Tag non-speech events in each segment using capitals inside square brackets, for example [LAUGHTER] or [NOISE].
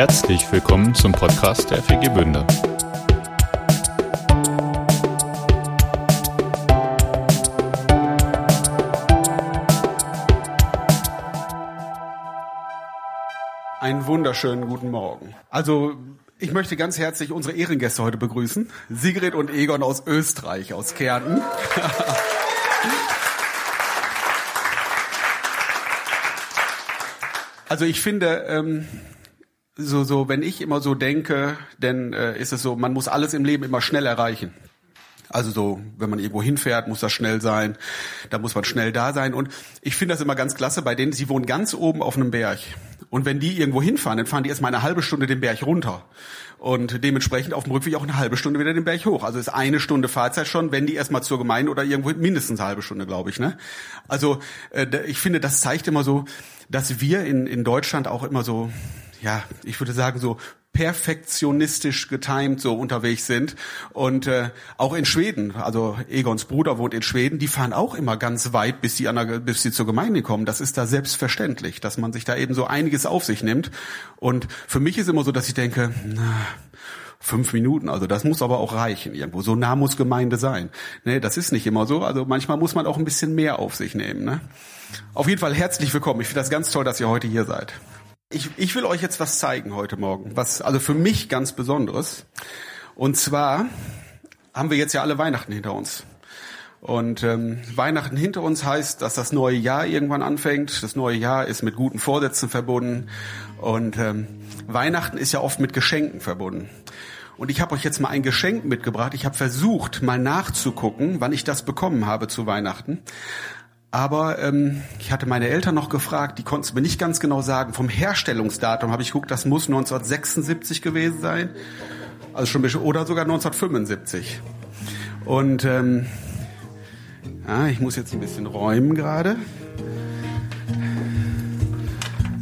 Herzlich willkommen zum Podcast der FG Bünde. Einen wunderschönen guten Morgen. Also, ich möchte ganz herzlich unsere Ehrengäste heute begrüßen. Sigrid und Egon aus Österreich, aus Kärnten. [LAUGHS] Also ich finde, ähm, so, so, wenn ich immer so denke, dann äh, ist es so, man muss alles im Leben immer schnell erreichen. Also so, wenn man irgendwo hinfährt, muss das schnell sein, da muss man schnell da sein. Und ich finde das immer ganz klasse bei denen, sie wohnen ganz oben auf einem Berg. Und wenn die irgendwo hinfahren, dann fahren die erstmal eine halbe Stunde den Berg runter. Und dementsprechend auf dem Rückweg auch eine halbe Stunde wieder den Berg hoch. Also ist eine Stunde Fahrzeit schon, wenn die erstmal zur Gemeinde oder irgendwo mindestens eine halbe Stunde, glaube ich. Ne? Also äh, ich finde, das zeigt immer so, dass wir in, in Deutschland auch immer so, ja, ich würde sagen, so perfektionistisch getimed so unterwegs sind und äh, auch in Schweden, also Egons Bruder wohnt in Schweden, die fahren auch immer ganz weit, bis sie an der, bis sie zur Gemeinde kommen. Das ist da selbstverständlich, dass man sich da eben so einiges auf sich nimmt. Und für mich ist immer so, dass ich denke, na, fünf Minuten, also das muss aber auch reichen irgendwo. So nah muss Gemeinde sein. Nee, das ist nicht immer so. Also manchmal muss man auch ein bisschen mehr auf sich nehmen. Ne? Auf jeden Fall herzlich willkommen. Ich finde das ganz toll, dass ihr heute hier seid. Ich, ich will euch jetzt was zeigen heute Morgen, was also für mich ganz Besonderes. Und zwar haben wir jetzt ja alle Weihnachten hinter uns. Und ähm, Weihnachten hinter uns heißt, dass das neue Jahr irgendwann anfängt. Das neue Jahr ist mit guten Vorsätzen verbunden. Und ähm, Weihnachten ist ja oft mit Geschenken verbunden. Und ich habe euch jetzt mal ein Geschenk mitgebracht. Ich habe versucht, mal nachzugucken, wann ich das bekommen habe zu Weihnachten. Aber ähm, ich hatte meine Eltern noch gefragt, die konnten es mir nicht ganz genau sagen. Vom Herstellungsdatum habe ich geguckt, das muss 1976 gewesen sein. Also schon bisschen, oder sogar 1975. Und ähm, ja, ich muss jetzt ein bisschen räumen gerade.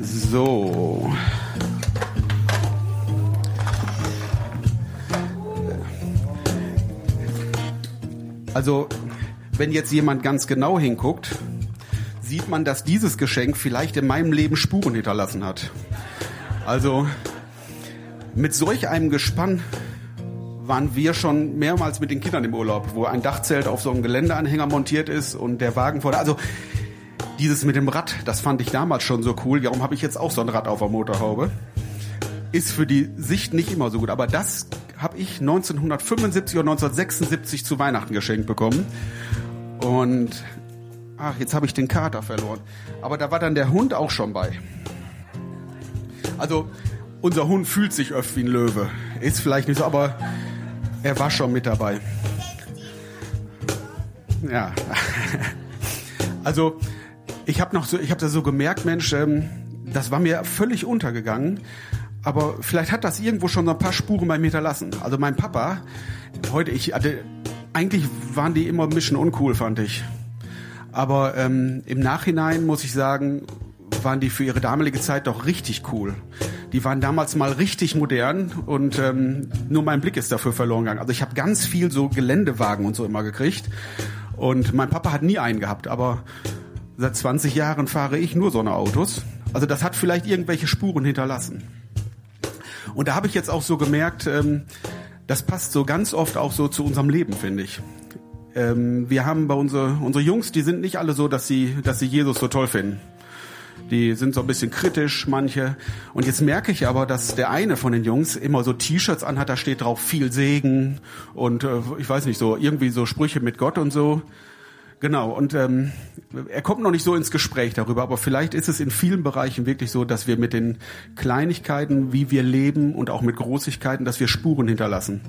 So. Also wenn jetzt jemand ganz genau hinguckt, sieht man, dass dieses Geschenk vielleicht in meinem Leben Spuren hinterlassen hat. Also mit solch einem Gespann waren wir schon mehrmals mit den Kindern im Urlaub, wo ein Dachzelt auf so einem Geländeanhänger montiert ist und der Wagen vor der. Also dieses mit dem Rad, das fand ich damals schon so cool. Warum habe ich jetzt auch so ein Rad auf der Motorhaube? Ist für die Sicht nicht immer so gut, aber das habe ich 1975 oder 1976 zu Weihnachten geschenkt bekommen. Und ach, jetzt habe ich den Kater verloren. Aber da war dann der Hund auch schon bei. Also unser Hund fühlt sich öfter wie ein Löwe. Ist vielleicht nicht so, aber er war schon mit dabei. Ja. [LAUGHS] Also ich habe noch so, ich habe da so gemerkt, Mensch, ähm, das war mir völlig untergegangen. Aber vielleicht hat das irgendwo schon so ein paar Spuren bei mir hinterlassen. Also mein Papa, heute, ich hatte eigentlich waren die immer ein bisschen uncool, fand ich. Aber ähm, im Nachhinein muss ich sagen, waren die für ihre damalige Zeit doch richtig cool. Die waren damals mal richtig modern und ähm, nur mein Blick ist dafür verloren gegangen. Also ich habe ganz viel so Geländewagen und so immer gekriegt und mein Papa hat nie einen gehabt, aber seit 20 Jahren fahre ich nur so eine Autos. Also das hat vielleicht irgendwelche Spuren hinterlassen. Und da habe ich jetzt auch so gemerkt, ähm, das passt so ganz oft auch so zu unserem Leben, finde ich. Ähm, wir haben bei unsere, unsere Jungs, die sind nicht alle so, dass sie, dass sie Jesus so toll finden. Die sind so ein bisschen kritisch, manche. Und jetzt merke ich aber, dass der eine von den Jungs immer so T-Shirts anhat, da steht drauf viel Segen und äh, ich weiß nicht so, irgendwie so Sprüche mit Gott und so. Genau, und ähm, er kommt noch nicht so ins Gespräch darüber, aber vielleicht ist es in vielen Bereichen wirklich so, dass wir mit den Kleinigkeiten, wie wir leben und auch mit Großigkeiten, dass wir Spuren hinterlassen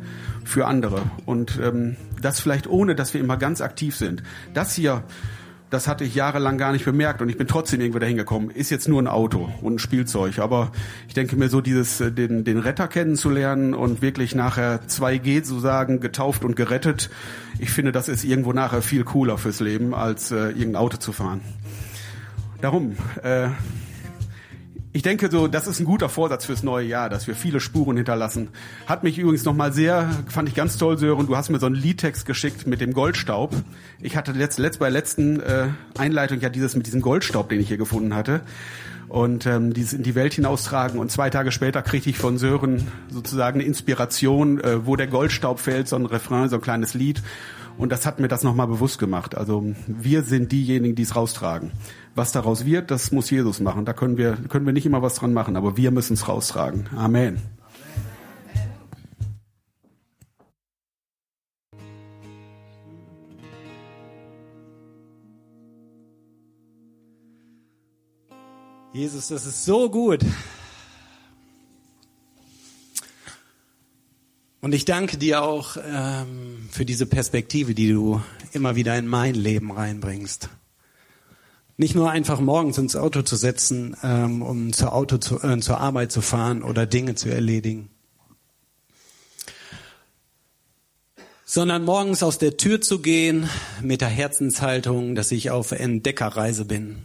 für andere. Und ähm, das vielleicht ohne, dass wir immer ganz aktiv sind. Das hier das hatte ich jahrelang gar nicht bemerkt und ich bin trotzdem irgendwo dahin gekommen. Ist jetzt nur ein Auto und ein Spielzeug, aber ich denke mir so dieses äh, den den Retter kennenzulernen und wirklich nachher 2G zu sagen, getauft und gerettet. Ich finde, das ist irgendwo nachher viel cooler fürs Leben als äh, irgendein Auto zu fahren. Darum äh, ich denke so, das ist ein guter Vorsatz fürs neue Jahr, dass wir viele Spuren hinterlassen. Hat mich übrigens nochmal sehr, fand ich ganz toll, Sören, du hast mir so einen Liedtext geschickt mit dem Goldstaub. Ich hatte letzt, letzt bei der letzten äh, Einleitung ja dieses mit diesem Goldstaub, den ich hier gefunden hatte. Und ähm, die in die Welt hinaustragen. Und zwei Tage später kriegte ich von Sören sozusagen eine Inspiration, äh, wo der Goldstaub fällt, so ein Refrain, so ein kleines Lied. Und das hat mir das nochmal bewusst gemacht. Also wir sind diejenigen, die es raustragen. Was daraus wird, das muss Jesus machen. Da können wir, können wir nicht immer was dran machen, aber wir müssen es raustragen. Amen. Jesus, das ist so gut. Und ich danke dir auch ähm, für diese Perspektive, die du immer wieder in mein Leben reinbringst. Nicht nur einfach morgens ins Auto zu setzen, ähm, um zur, Auto zu, äh, zur Arbeit zu fahren oder Dinge zu erledigen, sondern morgens aus der Tür zu gehen mit der Herzenshaltung, dass ich auf Entdeckerreise bin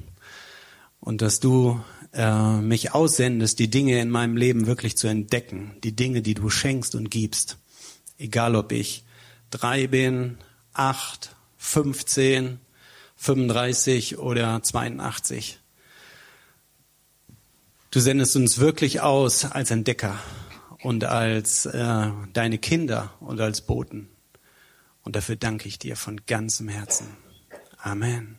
und dass du äh, mich aussendest, die Dinge in meinem Leben wirklich zu entdecken, die Dinge, die du schenkst und gibst. Egal ob ich drei bin, acht, 15, 35 oder 82. Du sendest uns wirklich aus als Entdecker und als äh, deine Kinder und als Boten. Und dafür danke ich dir von ganzem Herzen. Amen.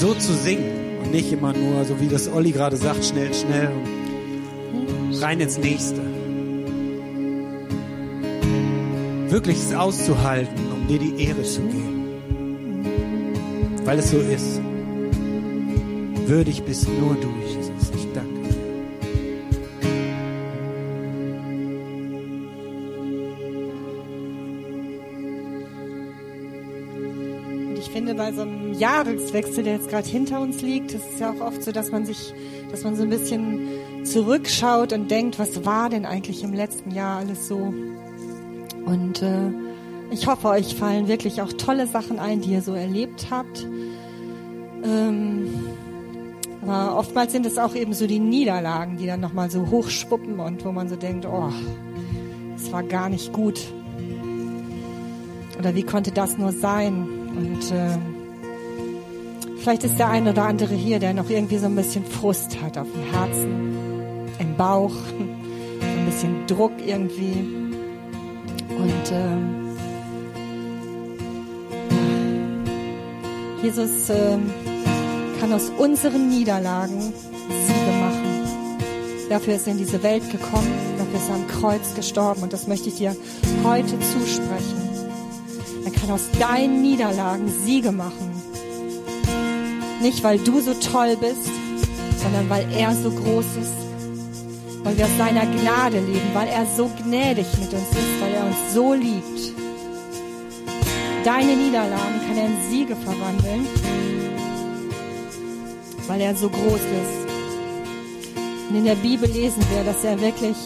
so zu singen und nicht immer nur, so wie das Olli gerade sagt, schnell, schnell und rein ins Nächste. Wirklich es auszuhalten, um dir die Ehre zu geben. Weil es so ist. Würdig bist nur du, Jesus. Bei so einem Jahreswechsel, der jetzt gerade hinter uns liegt, ist es ja auch oft so, dass man sich, dass man so ein bisschen zurückschaut und denkt, was war denn eigentlich im letzten Jahr alles so? Und äh, ich hoffe, euch fallen wirklich auch tolle Sachen ein, die ihr so erlebt habt. Ähm, aber oftmals sind es auch eben so die Niederlagen, die dann nochmal so hochschwuppen und wo man so denkt, oh, es war gar nicht gut. Oder wie konnte das nur sein? Und äh, vielleicht ist der eine oder andere hier, der noch irgendwie so ein bisschen Frust hat auf dem Herzen, im Bauch, [LAUGHS] ein bisschen Druck irgendwie. Und äh, Jesus äh, kann aus unseren Niederlagen Siege machen. Dafür ist er in diese Welt gekommen, dafür ist er am Kreuz gestorben und das möchte ich dir heute zusprechen. Kann aus deinen Niederlagen Siege machen. Nicht, weil du so toll bist, sondern weil er so groß ist. Weil wir aus seiner Gnade leben, weil er so gnädig mit uns ist, weil er uns so liebt. Deine Niederlagen kann er in Siege verwandeln weil er so groß ist. Und in der Bibel lesen wir, dass er wirklich,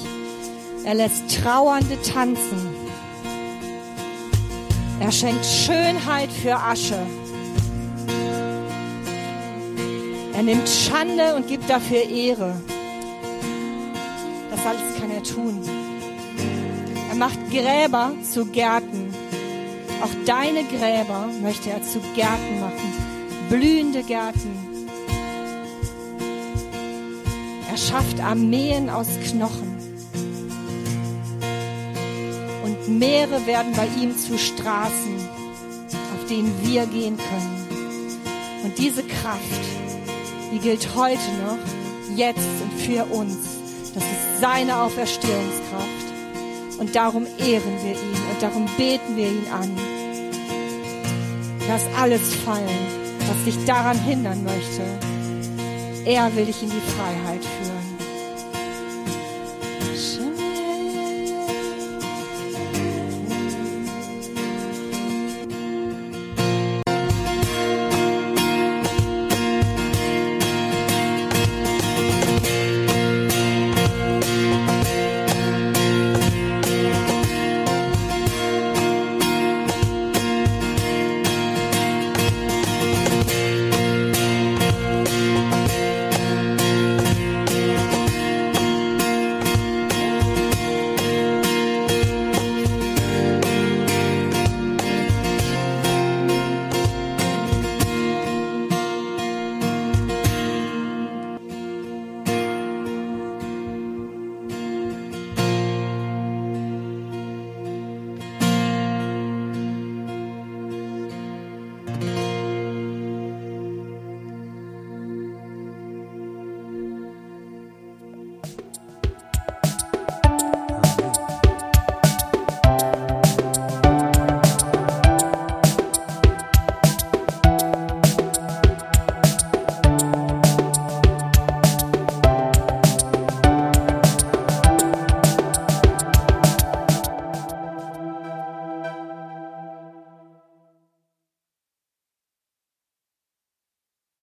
er lässt Trauernde tanzen. Er schenkt Schönheit für Asche. Er nimmt Schande und gibt dafür Ehre. Das alles kann er tun. Er macht Gräber zu Gärten. Auch deine Gräber möchte er zu Gärten machen. Blühende Gärten. Er schafft Armeen aus Knochen. Meere werden bei ihm zu Straßen. den wir gehen können. Und diese Kraft, die gilt heute noch, jetzt und für uns. Das ist seine Auferstehungskraft. Und darum ehren wir ihn und darum beten wir ihn an. Lass alles fallen, was dich daran hindern möchte. Er will dich in die Freiheit führen.